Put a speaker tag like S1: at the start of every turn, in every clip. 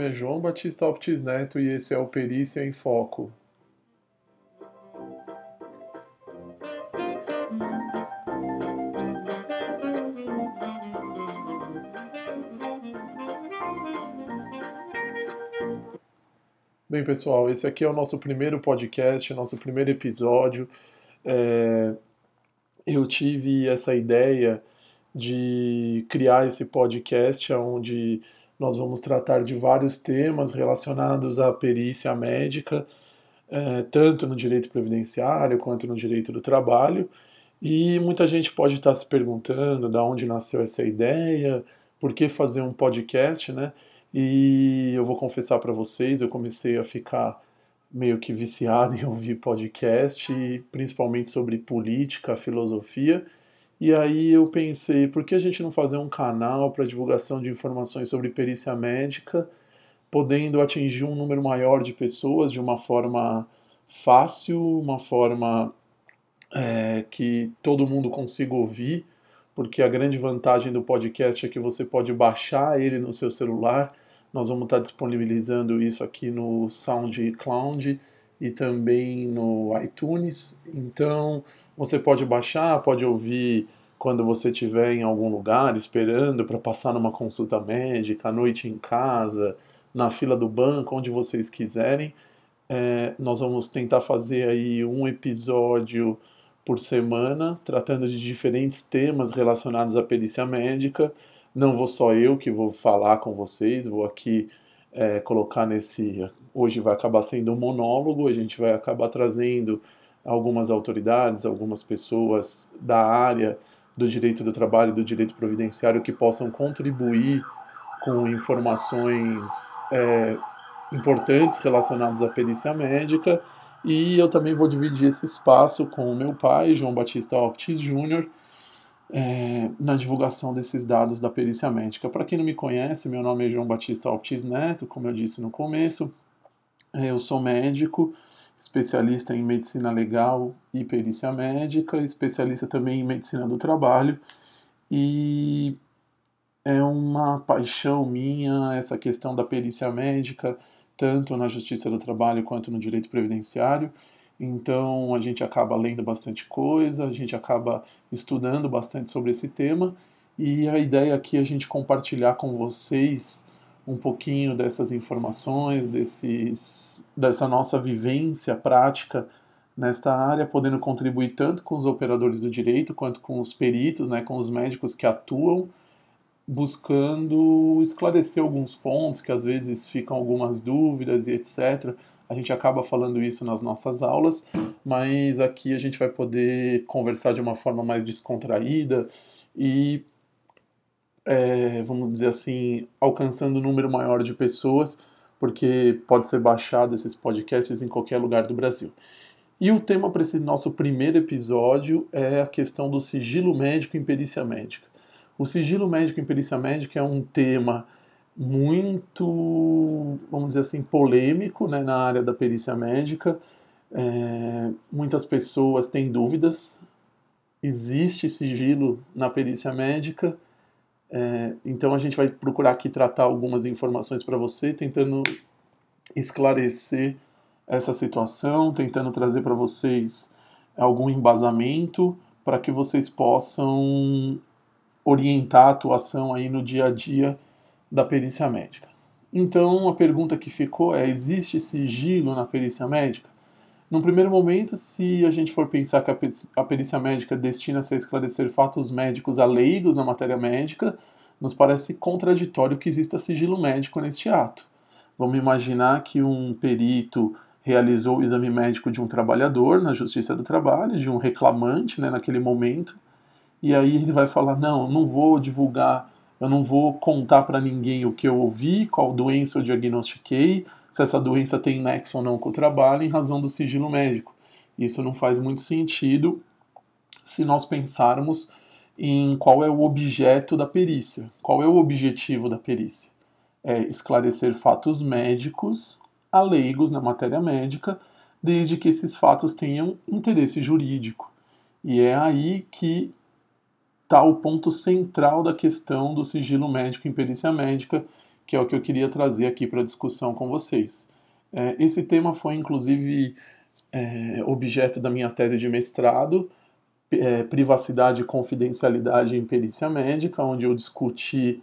S1: Nome é João Batista Alptis Neto e esse é o Perícia em Foco. Bem, pessoal, esse aqui é o nosso primeiro podcast, nosso primeiro episódio. É... Eu tive essa ideia de criar esse podcast onde nós vamos tratar de vários temas relacionados à perícia médica, é, tanto no direito previdenciário quanto no direito do trabalho. E muita gente pode estar se perguntando de onde nasceu essa ideia, por que fazer um podcast, né? E eu vou confessar para vocês, eu comecei a ficar meio que viciado em ouvir podcast, principalmente sobre política, filosofia. E aí eu pensei, por que a gente não fazer um canal para divulgação de informações sobre perícia médica, podendo atingir um número maior de pessoas de uma forma fácil, uma forma é, que todo mundo consiga ouvir, porque a grande vantagem do podcast é que você pode baixar ele no seu celular nós vamos estar disponibilizando isso aqui no SoundCloud e também no iTunes. Então você pode baixar, pode ouvir quando você estiver em algum lugar esperando para passar numa consulta médica, à noite em casa, na fila do banco, onde vocês quiserem. É, nós vamos tentar fazer aí um episódio por semana, tratando de diferentes temas relacionados à perícia médica. Não vou só eu que vou falar com vocês, vou aqui é, colocar nesse. Hoje vai acabar sendo um monólogo, a gente vai acabar trazendo algumas autoridades, algumas pessoas da área do direito do trabalho do direito providenciário que possam contribuir com informações é, importantes relacionadas à perícia médica. E eu também vou dividir esse espaço com o meu pai, João Batista Optis Júnior, é, na divulgação desses dados da perícia médica. Para quem não me conhece, meu nome é João Batista Altis Neto, como eu disse no começo. É, eu sou médico, especialista em medicina legal e perícia médica, especialista também em medicina do trabalho. E é uma paixão minha essa questão da perícia médica, tanto na justiça do trabalho quanto no direito previdenciário. Então a gente acaba lendo bastante coisa, a gente acaba estudando bastante sobre esse tema e a ideia aqui é a gente compartilhar com vocês um pouquinho dessas informações, desses, dessa nossa vivência prática nesta área, podendo contribuir tanto com os operadores do direito quanto com os peritos, né, com os médicos que atuam, buscando esclarecer alguns pontos que às vezes ficam algumas dúvidas e etc a gente acaba falando isso nas nossas aulas, mas aqui a gente vai poder conversar de uma forma mais descontraída e, é, vamos dizer assim, alcançando um número maior de pessoas, porque pode ser baixado esses podcasts em qualquer lugar do Brasil. E o tema para esse nosso primeiro episódio é a questão do sigilo médico em perícia médica. O sigilo médico em perícia médica é um tema muito, vamos dizer assim, polêmico né, na área da perícia médica. É, muitas pessoas têm dúvidas. Existe sigilo na perícia médica. É, então a gente vai procurar aqui tratar algumas informações para você, tentando esclarecer essa situação, tentando trazer para vocês algum embasamento para que vocês possam orientar a atuação aí no dia a dia da perícia médica. Então, a pergunta que ficou é: existe sigilo na perícia médica? Num primeiro momento, se a gente for pensar que a perícia médica destina-se a esclarecer fatos médicos a leigos na matéria médica, nos parece contraditório que exista sigilo médico neste ato. Vamos imaginar que um perito realizou o exame médico de um trabalhador na Justiça do Trabalho, de um reclamante né, naquele momento, e aí ele vai falar: não, não vou divulgar eu não vou contar para ninguém o que eu ouvi, qual doença eu diagnostiquei, se essa doença tem nexo ou não com o trabalho, em razão do sigilo médico. Isso não faz muito sentido se nós pensarmos em qual é o objeto da perícia, qual é o objetivo da perícia. É esclarecer fatos médicos a leigos na matéria médica, desde que esses fatos tenham interesse jurídico. E é aí que está o ponto central da questão do sigilo médico em perícia médica, que é o que eu queria trazer aqui para discussão com vocês. É, esse tema foi inclusive é, objeto da minha tese de mestrado, é, privacidade e confidencialidade em perícia médica, onde eu discuti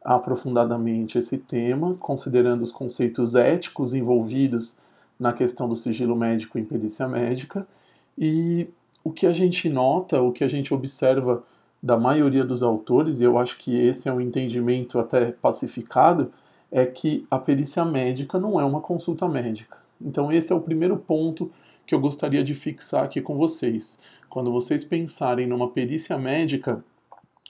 S1: aprofundadamente esse tema, considerando os conceitos éticos envolvidos na questão do sigilo médico em perícia médica. E o que a gente nota, o que a gente observa da maioria dos autores, e eu acho que esse é um entendimento até pacificado, é que a perícia médica não é uma consulta médica. Então, esse é o primeiro ponto que eu gostaria de fixar aqui com vocês. Quando vocês pensarem numa perícia médica,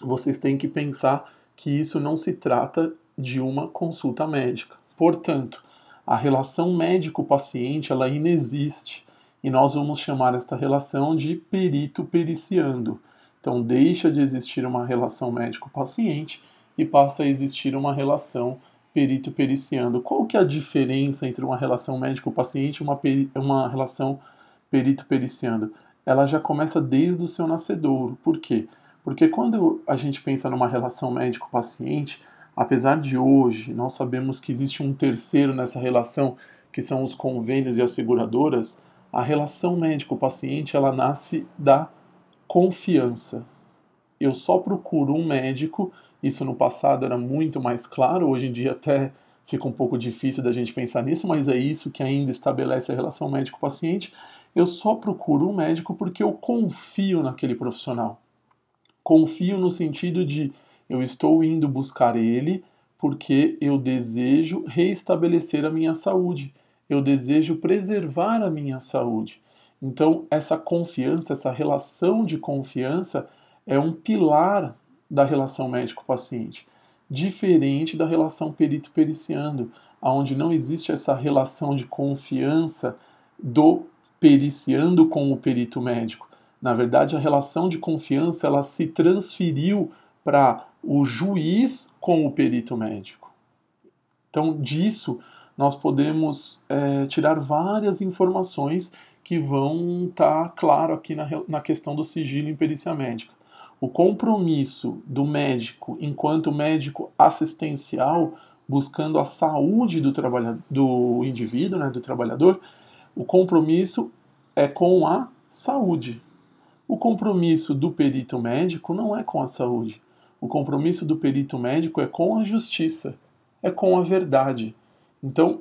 S1: vocês têm que pensar que isso não se trata de uma consulta médica. Portanto, a relação médico-paciente ela inexiste e nós vamos chamar esta relação de perito periciando. Então, deixa de existir uma relação médico-paciente e passa a existir uma relação perito periciando. Qual que é a diferença entre uma relação médico-paciente e uma, uma relação perito periciando? Ela já começa desde o seu nascedouro. Por quê? Porque quando a gente pensa numa relação médico-paciente, apesar de hoje nós sabemos que existe um terceiro nessa relação, que são os convênios e as seguradoras, a relação médico-paciente ela nasce da confiança. Eu só procuro um médico isso no passado era muito mais claro, hoje em dia até fica um pouco difícil da gente pensar nisso, mas é isso que ainda estabelece a relação médico-paciente. Eu só procuro um médico porque eu confio naquele profissional. Confio no sentido de eu estou indo buscar ele porque eu desejo reestabelecer a minha saúde, eu desejo preservar a minha saúde. Então, essa confiança, essa relação de confiança é um pilar da relação médico-paciente, diferente da relação perito-periciando, onde não existe essa relação de confiança do periciando com o perito médico. Na verdade, a relação de confiança ela se transferiu para o juiz com o perito médico. Então, disso nós podemos é, tirar várias informações que vão estar tá claro aqui na, na questão do sigilo em perícia médica o compromisso do médico enquanto médico assistencial, buscando a saúde do, do indivíduo, né, do trabalhador, o compromisso é com a saúde. O compromisso do perito médico não é com a saúde. O compromisso do perito médico é com a justiça, é com a verdade. Então,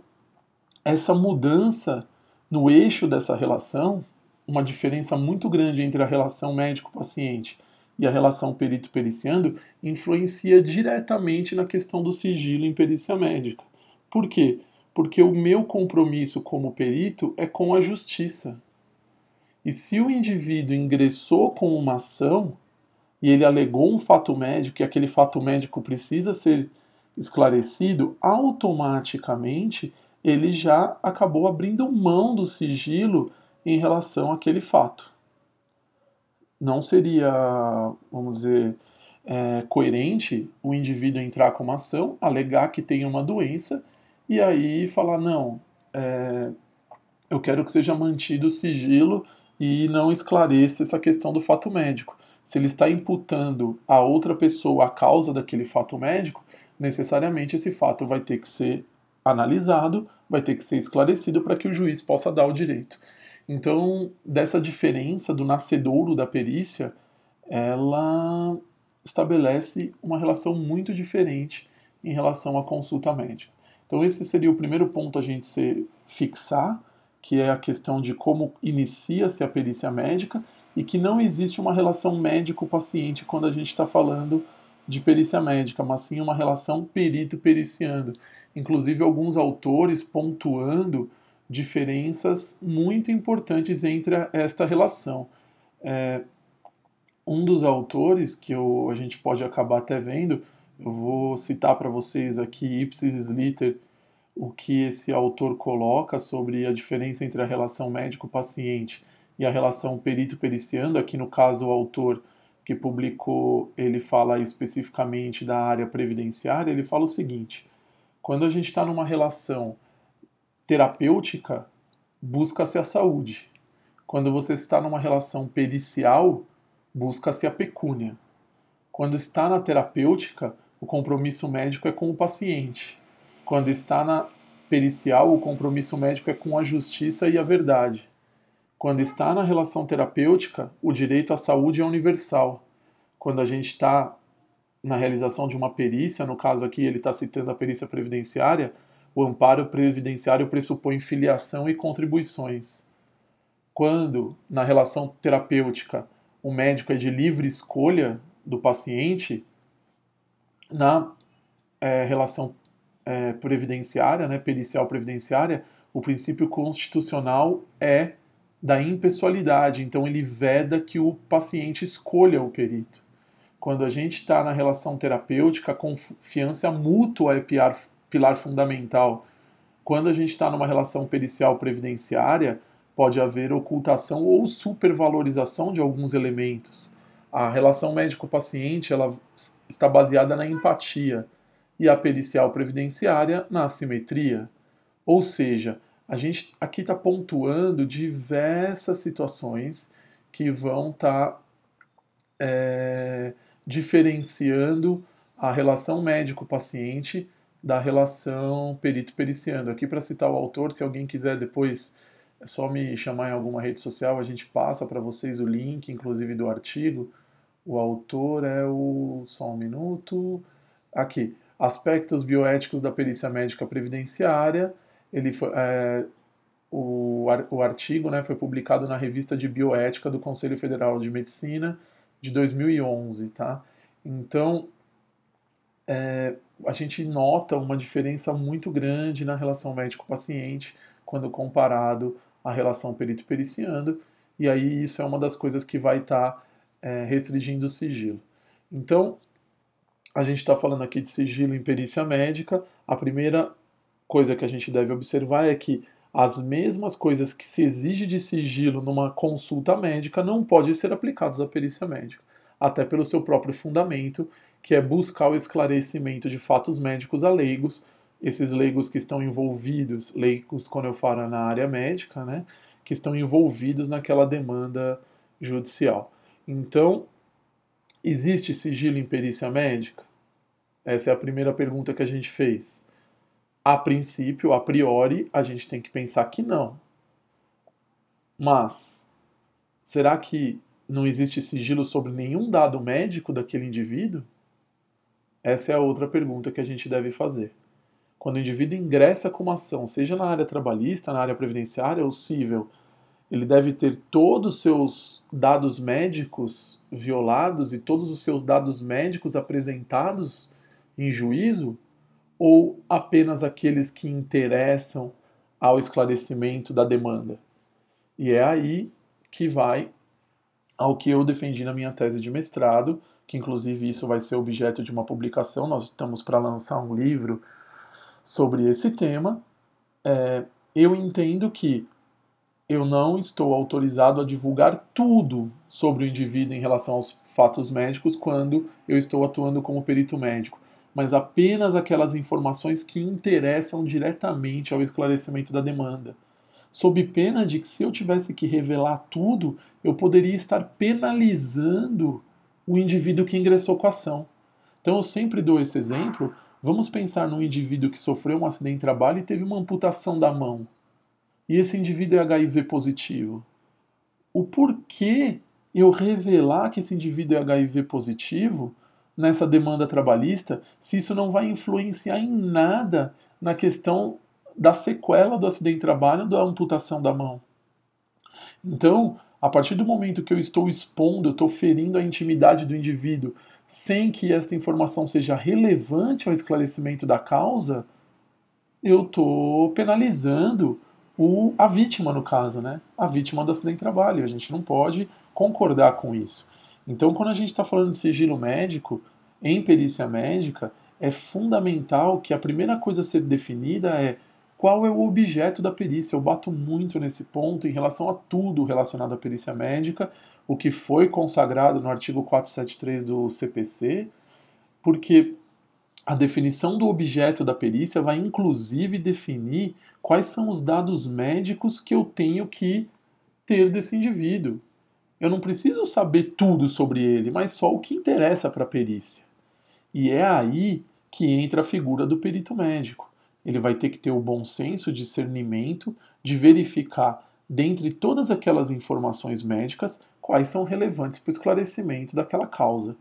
S1: essa mudança no eixo dessa relação, uma diferença muito grande entre a relação médico-paciente e a relação perito-periciando influencia diretamente na questão do sigilo em perícia médica. Por quê? Porque o meu compromisso como perito é com a justiça. E se o indivíduo ingressou com uma ação e ele alegou um fato médico e aquele fato médico precisa ser esclarecido, automaticamente ele já acabou abrindo mão do sigilo em relação àquele fato não seria, vamos dizer, é, coerente o indivíduo entrar com uma ação, alegar que tem uma doença e aí falar: não, é, eu quero que seja mantido o sigilo e não esclareça essa questão do fato médico. Se ele está imputando a outra pessoa a causa daquele fato médico, necessariamente esse fato vai ter que ser analisado, vai ter que ser esclarecido para que o juiz possa dar o direito. Então, dessa diferença do nascedouro da perícia, ela estabelece uma relação muito diferente em relação à consulta médica. Então, esse seria o primeiro ponto a gente se fixar, que é a questão de como inicia-se a perícia médica e que não existe uma relação médico-paciente quando a gente está falando de perícia médica, mas sim uma relação perito-periciando. Inclusive, alguns autores pontuando diferenças muito importantes entre esta relação. É, um dos autores que eu, a gente pode acabar até vendo, eu vou citar para vocês aqui Ipsis Slitter, o que esse autor coloca sobre a diferença entre a relação médico-paciente e a relação perito-periciando. Aqui no caso o autor que publicou, ele fala especificamente da área previdenciária, ele fala o seguinte, quando a gente está numa relação terapêutica, busca-se a saúde. Quando você está numa relação pericial, busca-se a pecúnia. Quando está na terapêutica, o compromisso médico é com o paciente. Quando está na pericial, o compromisso médico é com a justiça e a verdade. Quando está na relação terapêutica, o direito à saúde é universal. Quando a gente está na realização de uma perícia, no caso aqui ele está citando a perícia previdenciária, o amparo previdenciário pressupõe filiação e contribuições. Quando, na relação terapêutica, o médico é de livre escolha do paciente, na é, relação é, previdenciária, né, pericial previdenciária, o princípio constitucional é da impessoalidade, então ele veda que o paciente escolha o perito. Quando a gente está na relação terapêutica, a confiança mútua é pilar, pilar fundamental. Quando a gente está numa relação pericial previdenciária, pode haver ocultação ou supervalorização de alguns elementos. A relação médico-paciente ela está baseada na empatia e a pericial previdenciária na assimetria. Ou seja, a gente aqui está pontuando diversas situações que vão estar tá, é, diferenciando a relação médico-paciente da relação perito-periciando. Aqui, para citar o autor, se alguém quiser depois é só me chamar em alguma rede social, a gente passa para vocês o link, inclusive do artigo. O autor é o. Só um minuto. Aqui. Aspectos bioéticos da perícia médica previdenciária. Ele foi, é, o, o artigo né, foi publicado na revista de bioética do Conselho Federal de Medicina de 2011, tá? Então, é, a gente nota uma diferença muito grande na relação médico-paciente quando comparado à relação perito-periciando, e aí isso é uma das coisas que vai estar tá, é, restringindo o sigilo. Então, a gente está falando aqui de sigilo em perícia médica. A primeira coisa que a gente deve observar é que as mesmas coisas que se exige de sigilo numa consulta médica não podem ser aplicadas à perícia médica, até pelo seu próprio fundamento, que é buscar o esclarecimento de fatos médicos a leigos, esses leigos que estão envolvidos, leigos quando eu falo na área médica, né, que estão envolvidos naquela demanda judicial. Então, existe sigilo em perícia médica? Essa é a primeira pergunta que a gente fez. A princípio, a priori, a gente tem que pensar que não. Mas, será que não existe sigilo sobre nenhum dado médico daquele indivíduo? Essa é a outra pergunta que a gente deve fazer. Quando o indivíduo ingressa com uma ação, seja na área trabalhista, na área previdenciária ou civil, ele deve ter todos os seus dados médicos violados e todos os seus dados médicos apresentados em juízo ou apenas aqueles que interessam ao esclarecimento da demanda? E é aí que vai ao que eu defendi na minha tese de mestrado, que inclusive isso vai ser objeto de uma publicação. Nós estamos para lançar um livro sobre esse tema. É, eu entendo que eu não estou autorizado a divulgar tudo sobre o indivíduo em relação aos fatos médicos quando eu estou atuando como perito médico mas apenas aquelas informações que interessam diretamente ao esclarecimento da demanda. Sob pena de que, se eu tivesse que revelar tudo, eu poderia estar penalizando o indivíduo que ingressou com a ação. Então, eu sempre dou esse exemplo. Vamos pensar num indivíduo que sofreu um acidente de trabalho e teve uma amputação da mão. E esse indivíduo é HIV positivo. O porquê eu revelar que esse indivíduo é HIV positivo nessa demanda trabalhista se isso não vai influenciar em nada na questão da sequela do acidente de trabalho da amputação da mão. Então, a partir do momento que eu estou expondo, eu estou ferindo a intimidade do indivíduo sem que esta informação seja relevante ao esclarecimento da causa, eu estou penalizando o, a vítima, no caso, né? A vítima do acidente de trabalho. A gente não pode concordar com isso. Então, quando a gente está falando de sigilo médico, em perícia médica, é fundamental que a primeira coisa a ser definida é qual é o objeto da perícia. Eu bato muito nesse ponto em relação a tudo relacionado à perícia médica, o que foi consagrado no artigo 473 do CPC, porque a definição do objeto da perícia vai inclusive definir quais são os dados médicos que eu tenho que ter desse indivíduo. Eu não preciso saber tudo sobre ele, mas só o que interessa para a perícia. E é aí que entra a figura do perito médico. ele vai ter que ter o bom senso, discernimento de verificar, dentre todas aquelas informações médicas, quais são relevantes para o esclarecimento daquela causa.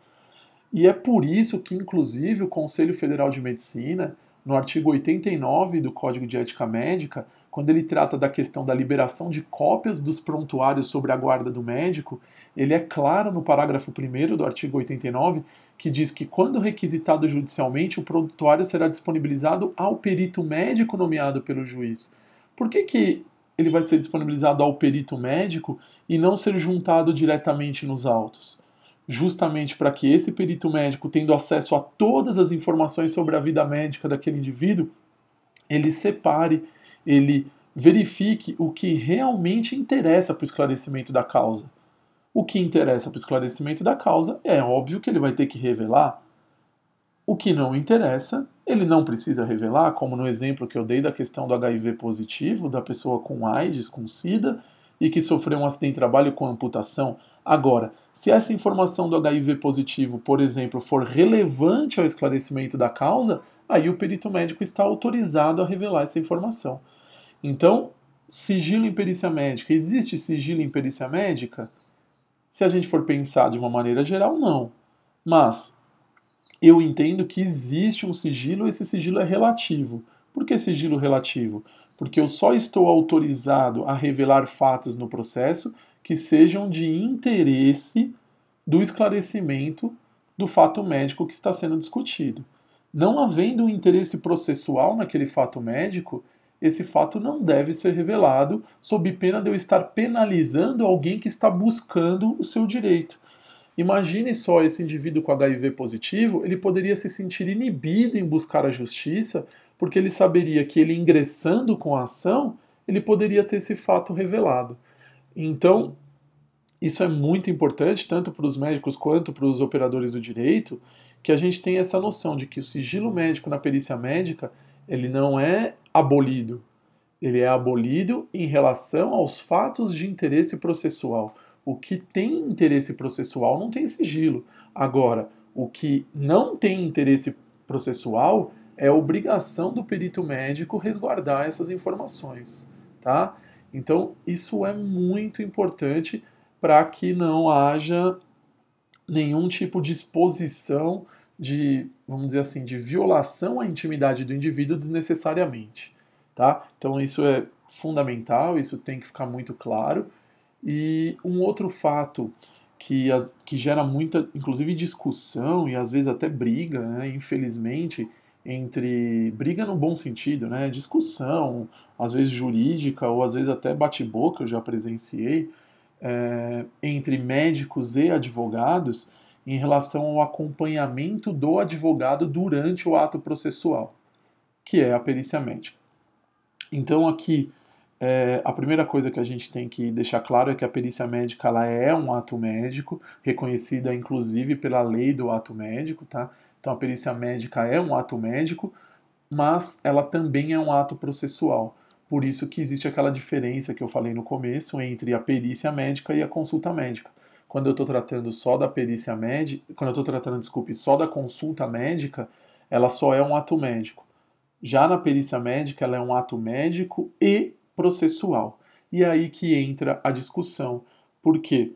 S1: E é por isso que, inclusive, o Conselho Federal de Medicina, no artigo 89 do Código de Ética Médica, quando ele trata da questão da liberação de cópias dos prontuários sobre a guarda do médico, ele é claro no parágrafo 1 do artigo 89 que diz que, quando requisitado judicialmente, o prontuário será disponibilizado ao perito médico nomeado pelo juiz. Por que, que ele vai ser disponibilizado ao perito médico e não ser juntado diretamente nos autos? Justamente para que esse perito médico, tendo acesso a todas as informações sobre a vida médica daquele indivíduo, ele separe, ele verifique o que realmente interessa para o esclarecimento da causa. O que interessa para o esclarecimento da causa é óbvio que ele vai ter que revelar. O que não interessa, ele não precisa revelar, como no exemplo que eu dei da questão do HIV positivo, da pessoa com AIDS, com SIDA, e que sofreu um acidente de trabalho com amputação. Agora, se essa informação do HIV positivo, por exemplo, for relevante ao esclarecimento da causa, aí o perito médico está autorizado a revelar essa informação. Então, sigilo em perícia médica. Existe sigilo em perícia médica? Se a gente for pensar de uma maneira geral, não. Mas eu entendo que existe um sigilo, e esse sigilo é relativo. Por que sigilo relativo? Porque eu só estou autorizado a revelar fatos no processo que sejam de interesse do esclarecimento do fato médico que está sendo discutido. Não havendo um interesse processual naquele fato médico, esse fato não deve ser revelado, sob pena de eu estar penalizando alguém que está buscando o seu direito. Imagine só esse indivíduo com HIV positivo, ele poderia se sentir inibido em buscar a justiça, porque ele saberia que ele ingressando com a ação, ele poderia ter esse fato revelado. Então, isso é muito importante, tanto para os médicos quanto para os operadores do direito, que a gente tenha essa noção de que o sigilo médico na perícia médica ele não é abolido. Ele é abolido em relação aos fatos de interesse processual. O que tem interesse processual não tem sigilo. Agora, o que não tem interesse processual é obrigação do perito médico resguardar essas informações, tá? Então, isso é muito importante para que não haja nenhum tipo de exposição de, vamos dizer assim, de violação à intimidade do indivíduo desnecessariamente, tá? Então isso é fundamental, isso tem que ficar muito claro. E um outro fato que, as, que gera muita, inclusive discussão e às vezes até briga, né, infelizmente, entre briga no bom sentido, né, discussão, às vezes jurídica ou às vezes até bate-boca, eu já presenciei, é, entre médicos e advogados em relação ao acompanhamento do advogado durante o ato processual, que é a perícia médica. Então, aqui, é, a primeira coisa que a gente tem que deixar claro é que a perícia médica ela é um ato médico, reconhecida inclusive pela lei do ato médico, tá? Então, a perícia médica é um ato médico, mas ela também é um ato processual. Por isso que existe aquela diferença que eu falei no começo entre a perícia médica e a consulta médica quando eu estou tratando só da perícia médica, quando eu estou tratando, desculpe, só da consulta médica, ela só é um ato médico. Já na perícia médica, ela é um ato médico e processual. E é aí que entra a discussão. Por quê?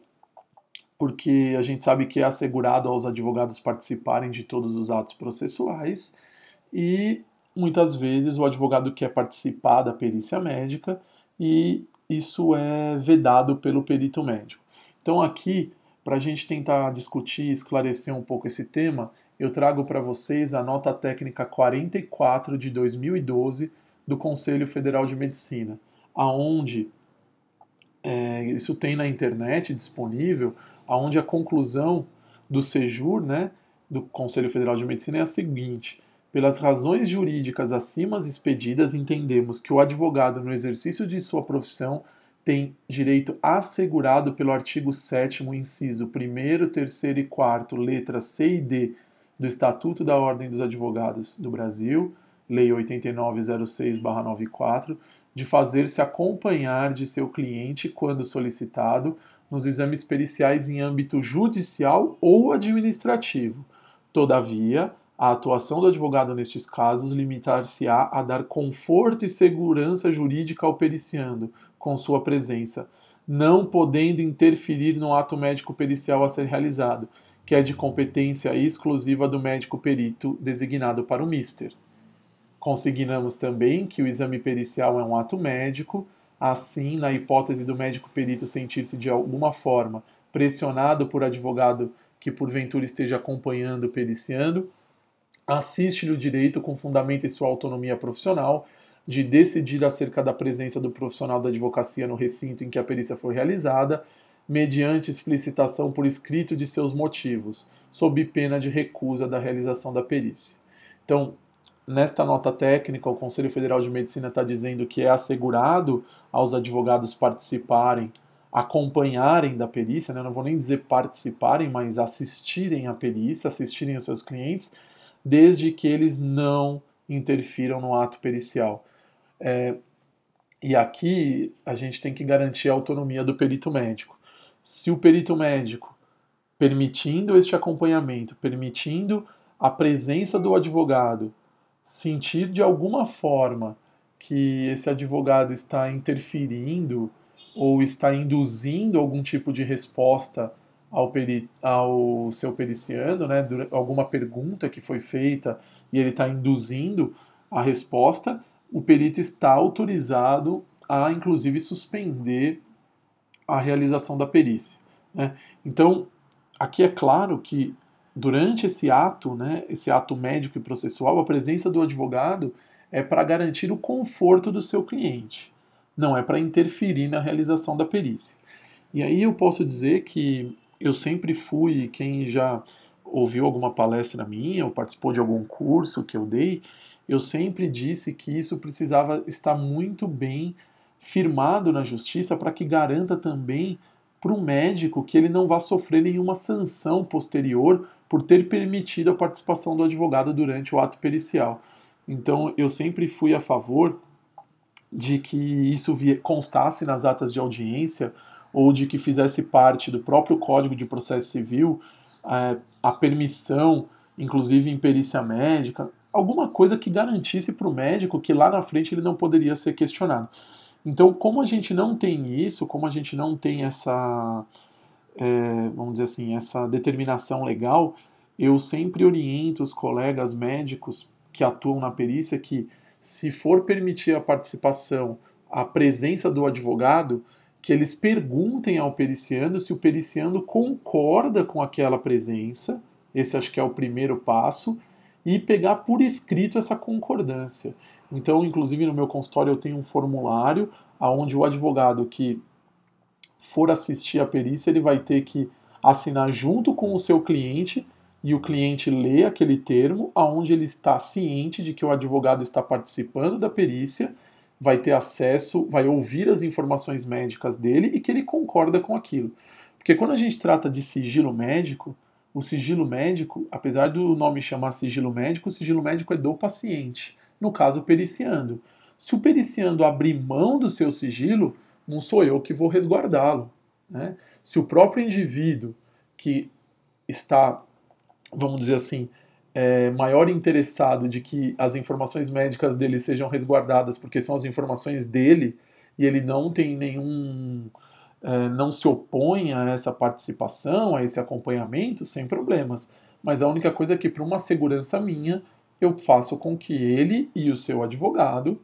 S1: Porque a gente sabe que é assegurado aos advogados participarem de todos os atos processuais e muitas vezes o advogado quer participar da perícia médica e isso é vedado pelo perito médico. Então, aqui, para a gente tentar discutir e esclarecer um pouco esse tema, eu trago para vocês a nota técnica 44 de 2012 do Conselho Federal de Medicina, aonde é, isso tem na internet disponível, aonde a conclusão do SEJUR, né, do Conselho Federal de Medicina é a seguinte: pelas razões jurídicas acima expedidas, entendemos que o advogado, no exercício de sua profissão, tem direito assegurado pelo artigo 7 inciso 1 3 e 4 letras C e D do Estatuto da Ordem dos Advogados do Brasil, Lei 8906/94, de fazer-se acompanhar de seu cliente quando solicitado nos exames periciais em âmbito judicial ou administrativo. Todavia, A atuação do advogado nestes casos limitar-se-á a dar conforto e segurança jurídica ao periciando, com sua presença, não podendo interferir no ato médico pericial a ser realizado, que é de competência exclusiva do médico perito designado para o mister. Consignamos também que o exame pericial é um ato médico, assim, na hipótese do médico perito sentir-se de alguma forma pressionado por advogado que porventura esteja acompanhando periciando, assiste-lhe o direito com fundamento em sua autonomia profissional de decidir acerca da presença do profissional da advocacia no recinto em que a perícia for realizada, mediante explicitação por escrito de seus motivos, sob pena de recusa da realização da perícia. Então, Nesta nota técnica, o Conselho Federal de Medicina está dizendo que é assegurado aos advogados participarem, acompanharem da perícia, né? não vou nem dizer participarem, mas assistirem à perícia, assistirem aos seus clientes, desde que eles não interfiram no ato pericial. É, e aqui a gente tem que garantir a autonomia do perito médico. Se o perito médico, permitindo este acompanhamento, permitindo a presença do advogado sentir de alguma forma que esse advogado está interferindo ou está induzindo algum tipo de resposta ao, peri ao seu periciando, né, alguma pergunta que foi feita e ele está induzindo a resposta, o perito está autorizado a, inclusive, suspender a realização da perícia. Né? Então, aqui é claro que durante esse ato, né, esse ato médico e processual, a presença do advogado é para garantir o conforto do seu cliente, não é para interferir na realização da perícia. E aí eu posso dizer que eu sempre fui, quem já ouviu alguma palestra minha ou participou de algum curso que eu dei, eu sempre disse que isso precisava estar muito bem firmado na justiça para que garanta também para o médico que ele não vá sofrer nenhuma sanção posterior por ter permitido a participação do advogado durante o ato pericial. Então, eu sempre fui a favor de que isso constasse nas atas de audiência ou de que fizesse parte do próprio Código de Processo Civil é, a permissão, inclusive em perícia médica, alguma coisa que garantisse para o médico que lá na frente ele não poderia ser questionado. Então, como a gente não tem isso, como a gente não tem essa é, vamos dizer assim, essa determinação legal, eu sempre oriento os colegas médicos que atuam na perícia que, se for permitir a participação, a presença do advogado, que eles perguntem ao periciando se o periciando concorda com aquela presença, esse acho que é o primeiro passo, e pegar por escrito essa concordância. Então, inclusive no meu consultório eu tenho um formulário onde o advogado que for assistir a perícia, ele vai ter que assinar junto com o seu cliente e o cliente lê aquele termo aonde ele está ciente de que o advogado está participando da perícia, vai ter acesso, vai ouvir as informações médicas dele e que ele concorda com aquilo. Porque quando a gente trata de sigilo médico, o sigilo médico, apesar do nome chamar sigilo médico, o sigilo médico é do paciente, no caso periciando. Se o periciando abrir mão do seu sigilo, não sou eu que vou resguardá-lo. Né? Se o próprio indivíduo que está, vamos dizer assim, é, maior interessado de que as informações médicas dele sejam resguardadas, porque são as informações dele e ele não tem nenhum. É, não se opõe a essa participação, a esse acompanhamento, sem problemas. Mas a única coisa é que, para uma segurança minha, eu faço com que ele e o seu advogado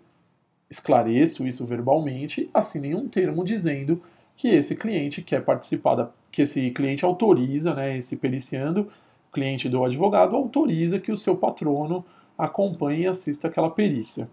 S1: esclareço isso verbalmente, assinem um termo dizendo que esse cliente quer participar, da, que esse cliente autoriza, né, esse periciando, cliente do advogado, autoriza que o seu patrono acompanhe e assista aquela perícia.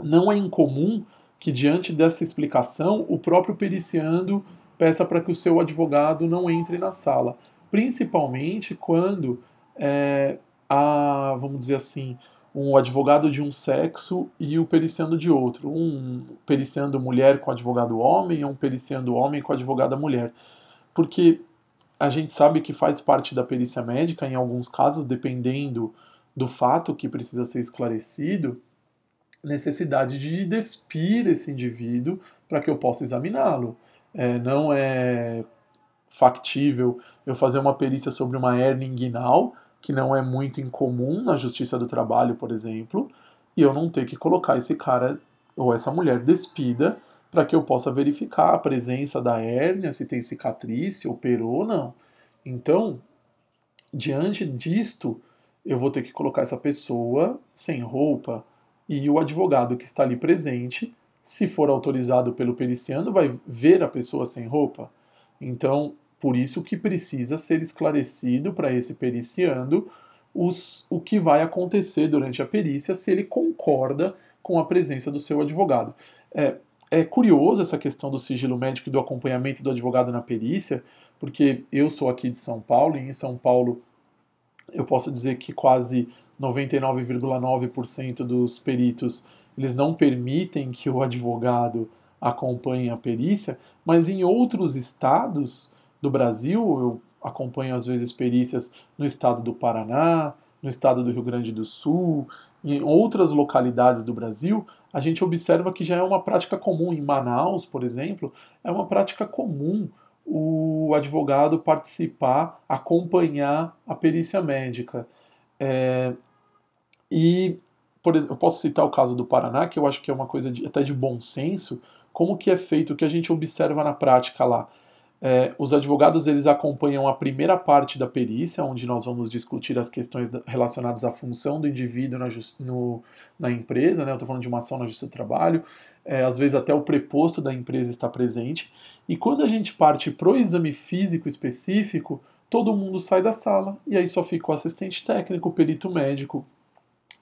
S1: Não é incomum que, diante dessa explicação, o próprio periciando peça para que o seu advogado não entre na sala, principalmente quando é, há, vamos dizer assim, um advogado de um sexo e o periciando de outro. Um periciando mulher com advogado homem e um periciando homem com advogada mulher. Porque a gente sabe que faz parte da perícia médica, em alguns casos, dependendo do fato que precisa ser esclarecido, necessidade de despir esse indivíduo para que eu possa examiná-lo. É, não é factível eu fazer uma perícia sobre uma hernia inguinal que não é muito incomum na justiça do trabalho, por exemplo, e eu não ter que colocar esse cara ou essa mulher despida para que eu possa verificar a presença da hérnia, se tem cicatriz, se operou ou não. Então, diante disto, eu vou ter que colocar essa pessoa sem roupa e o advogado que está ali presente, se for autorizado pelo periciando, vai ver a pessoa sem roupa. Então, por isso que precisa ser esclarecido para esse periciando os, o que vai acontecer durante a perícia se ele concorda com a presença do seu advogado. É, é curioso essa questão do sigilo médico e do acompanhamento do advogado na perícia, porque eu sou aqui de São Paulo e em São Paulo eu posso dizer que quase 99,9% dos peritos eles não permitem que o advogado acompanhe a perícia, mas em outros estados do Brasil, eu acompanho às vezes perícias no estado do Paraná, no estado do Rio Grande do Sul, em outras localidades do Brasil, a gente observa que já é uma prática comum. Em Manaus, por exemplo, é uma prática comum o advogado participar, acompanhar a perícia médica. É, e, por exemplo, eu posso citar o caso do Paraná, que eu acho que é uma coisa de, até de bom senso, como que é feito, o que a gente observa na prática lá. É, os advogados eles acompanham a primeira parte da perícia, onde nós vamos discutir as questões relacionadas à função do indivíduo na, no, na empresa, né? eu estou falando de uma ação na Justiça do Trabalho, é, às vezes até o preposto da empresa está presente, e quando a gente parte para o exame físico específico, todo mundo sai da sala, e aí só fica o assistente técnico, o perito médico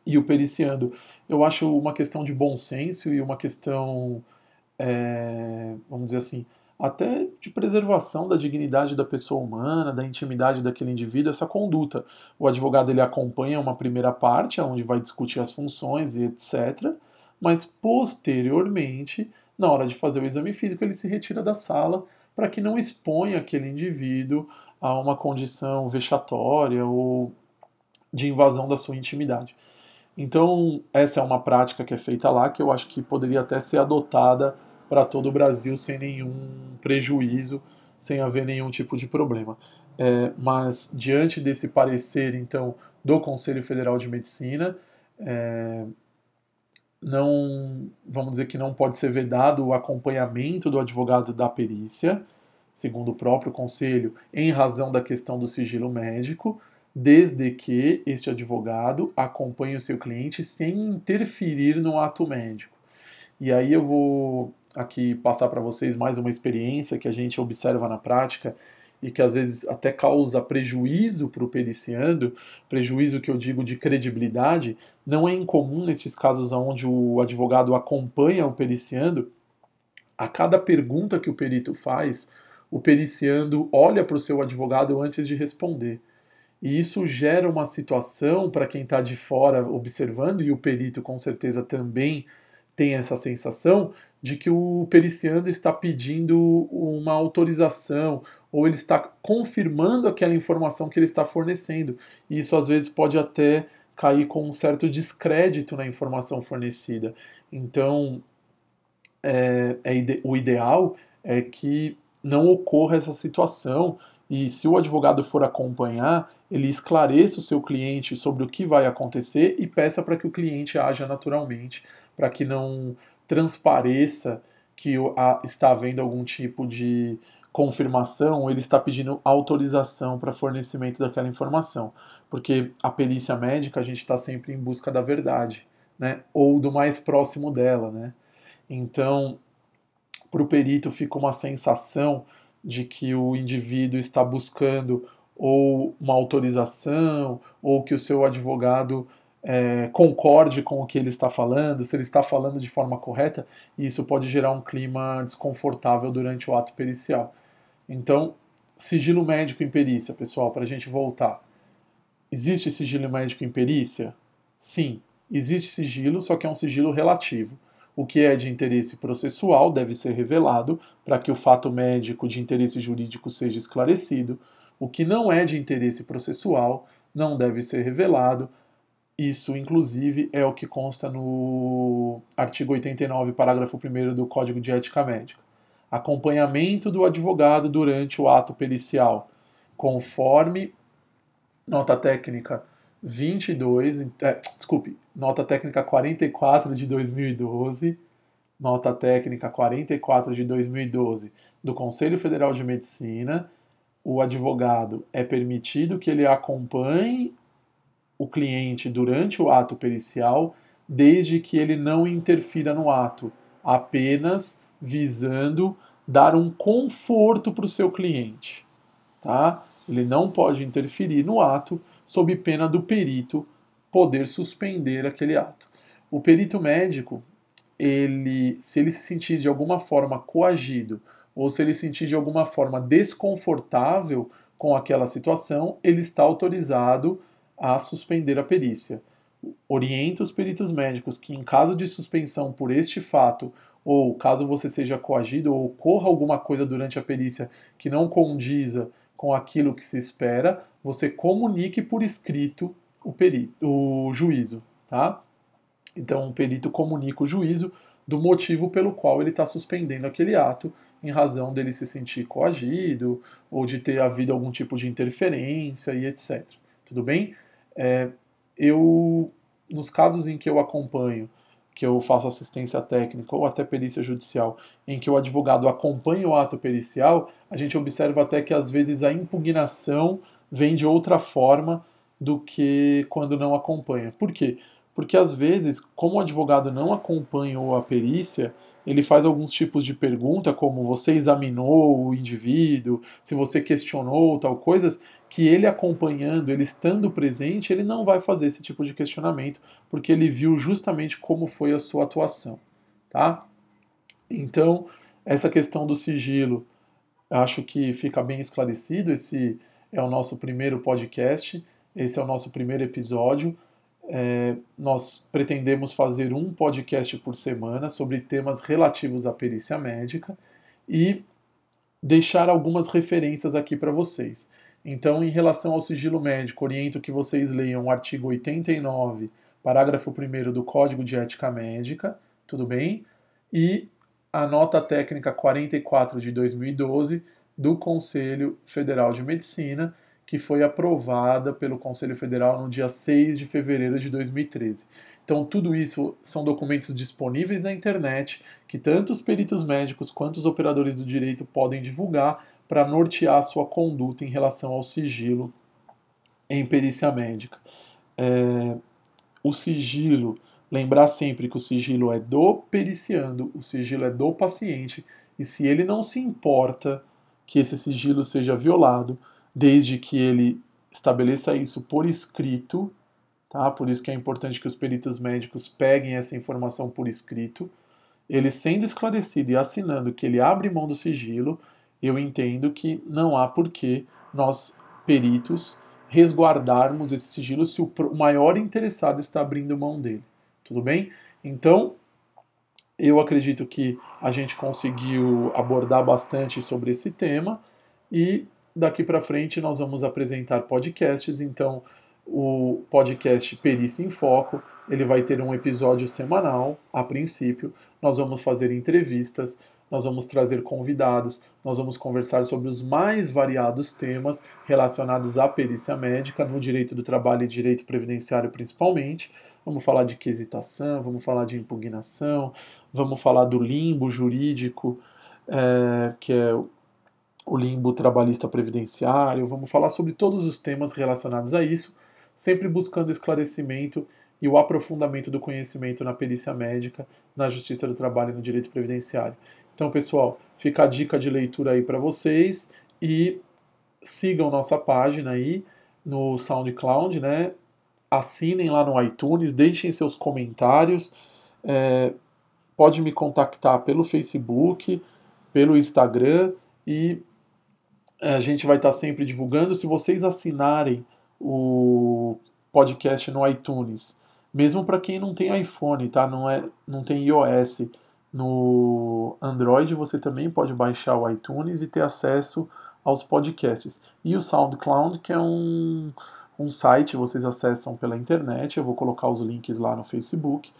S1: e o periciando. Eu acho uma questão de bom senso e uma questão, é, vamos dizer assim, até de preservação da dignidade da pessoa humana, da intimidade daquele indivíduo, essa conduta. O advogado ele acompanha uma primeira parte, onde vai discutir as funções e etc., mas posteriormente, na hora de fazer o exame físico, ele se retira da sala para que não exponha aquele indivíduo a uma condição vexatória ou de invasão da sua intimidade. Então, essa é uma prática que é feita lá que eu acho que poderia até ser adotada para todo o Brasil sem nenhum prejuízo, sem haver nenhum tipo de problema. É, mas, diante desse parecer, então, do Conselho Federal de Medicina, é, não, vamos dizer que não pode ser vedado o acompanhamento do advogado da perícia, segundo o próprio Conselho, em razão da questão do sigilo médico, desde que este advogado acompanhe o seu cliente sem interferir no ato médico. E aí eu vou aqui passar para vocês mais uma experiência que a gente observa na prática e que às vezes até causa prejuízo para o periciando, prejuízo que eu digo de credibilidade, não é incomum nesses casos onde o advogado acompanha o periciando, a cada pergunta que o perito faz, o periciando olha para o seu advogado antes de responder. E isso gera uma situação para quem está de fora observando, e o perito com certeza também tem essa sensação de que o periciando está pedindo uma autorização ou ele está confirmando aquela informação que ele está fornecendo. E isso às vezes pode até cair com um certo descrédito na informação fornecida. Então, é, é o ideal é que não ocorra essa situação e se o advogado for acompanhar, ele esclareça o seu cliente sobre o que vai acontecer e peça para que o cliente haja naturalmente, para que não transpareça que está havendo algum tipo de confirmação, ele está pedindo autorização para fornecimento daquela informação, porque a perícia médica a gente está sempre em busca da verdade, né? Ou do mais próximo dela, né? Então, para o perito fica uma sensação de que o indivíduo está buscando ou uma autorização, ou que o seu advogado é, concorde com o que ele está falando, se ele está falando de forma correta, e isso pode gerar um clima desconfortável durante o ato pericial. Então, sigilo médico em perícia, pessoal, para a gente voltar. Existe sigilo médico em perícia? Sim, existe sigilo, só que é um sigilo relativo. O que é de interesse processual deve ser revelado para que o fato médico de interesse jurídico seja esclarecido. O que não é de interesse processual não deve ser revelado. Isso, inclusive, é o que consta no artigo 89, parágrafo 1 do Código de Ética Médica. Acompanhamento do advogado durante o ato pericial, conforme nota técnica 22, é, desculpe, nota técnica 44 de 2012, nota técnica 44 de 2012 do Conselho Federal de Medicina, o advogado é permitido que ele acompanhe o cliente durante o ato pericial, desde que ele não interfira no ato, apenas visando dar um conforto para o seu cliente, tá? Ele não pode interferir no ato sob pena do perito poder suspender aquele ato. O perito médico, ele, se ele se sentir de alguma forma coagido ou se ele sentir de alguma forma desconfortável com aquela situação, ele está autorizado a suspender a perícia. Orienta os peritos médicos que, em caso de suspensão por este fato, ou caso você seja coagido ou ocorra alguma coisa durante a perícia que não condiza com aquilo que se espera, você comunique por escrito o, perito, o juízo, tá? Então, o perito comunica o juízo do motivo pelo qual ele está suspendendo aquele ato em razão dele se sentir coagido ou de ter havido algum tipo de interferência e etc. Tudo bem? É, eu, nos casos em que eu acompanho, que eu faço assistência técnica ou até perícia judicial, em que o advogado acompanha o ato pericial, a gente observa até que às vezes a impugnação vem de outra forma do que quando não acompanha. Por quê? Porque às vezes, como o advogado não acompanhou a perícia, ele faz alguns tipos de pergunta, como você examinou o indivíduo, se você questionou tal coisas, que ele acompanhando, ele estando presente, ele não vai fazer esse tipo de questionamento, porque ele viu justamente como foi a sua atuação, tá? Então, essa questão do sigilo, acho que fica bem esclarecido, esse é o nosso primeiro podcast, esse é o nosso primeiro episódio, é, nós pretendemos fazer um podcast por semana sobre temas relativos à perícia médica e deixar algumas referências aqui para vocês. Então, em relação ao sigilo médico, oriento que vocês leiam o artigo 89, parágrafo 1 do Código de Ética Médica, tudo bem? E a nota técnica 44 de 2012 do Conselho Federal de Medicina, que foi aprovada pelo Conselho Federal no dia 6 de fevereiro de 2013. Então, tudo isso são documentos disponíveis na internet que tanto os peritos médicos quanto os operadores do direito podem divulgar para nortear sua conduta em relação ao sigilo em perícia médica. É, o sigilo, lembrar sempre que o sigilo é do periciando, o sigilo é do paciente, e se ele não se importa que esse sigilo seja violado, desde que ele estabeleça isso por escrito, tá? Por isso que é importante que os peritos médicos peguem essa informação por escrito. Ele sendo esclarecido e assinando que ele abre mão do sigilo, eu entendo que não há por que nós, peritos, resguardarmos esse sigilo se o maior interessado está abrindo mão dele. Tudo bem? Então, eu acredito que a gente conseguiu abordar bastante sobre esse tema e daqui para frente nós vamos apresentar podcasts, então o podcast Perícia em Foco, ele vai ter um episódio semanal, a princípio, nós vamos fazer entrevistas, nós vamos trazer convidados, nós vamos conversar sobre os mais variados temas relacionados à perícia médica, no direito do trabalho e direito previdenciário principalmente. Vamos falar de quesitação, vamos falar de impugnação, vamos falar do limbo jurídico, é, que é o limbo trabalhista previdenciário, vamos falar sobre todos os temas relacionados a isso, sempre buscando esclarecimento e o aprofundamento do conhecimento na perícia médica, na justiça do trabalho e no direito previdenciário. Então, pessoal, fica a dica de leitura aí para vocês e sigam nossa página aí no SoundCloud, né? Assinem lá no iTunes, deixem seus comentários. É, pode me contactar pelo Facebook, pelo Instagram e a gente vai estar sempre divulgando. Se vocês assinarem o podcast no iTunes, mesmo para quem não tem iPhone, tá? Não é, não tem iOS. No Android você também pode baixar o iTunes e ter acesso aos podcasts. E o SoundCloud, que é um, um site, vocês acessam pela internet. Eu vou colocar os links lá no Facebook.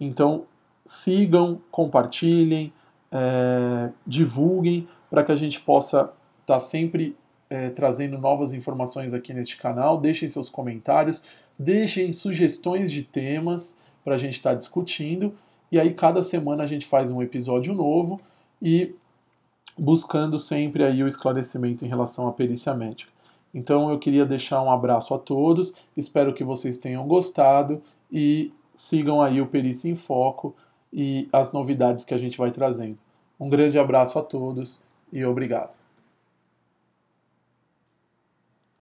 S1: Então sigam, compartilhem, é, divulguem para que a gente possa está sempre é, trazendo novas informações aqui neste canal. Deixem seus comentários, deixem sugestões de temas para a gente estar tá discutindo. E aí, cada semana a gente faz um episódio novo e buscando sempre aí o esclarecimento em relação à perícia médica. Então eu queria deixar um abraço a todos, espero que vocês tenham gostado e sigam aí o Perícia em Foco e as novidades que a gente vai trazendo. Um grande abraço a todos e obrigado.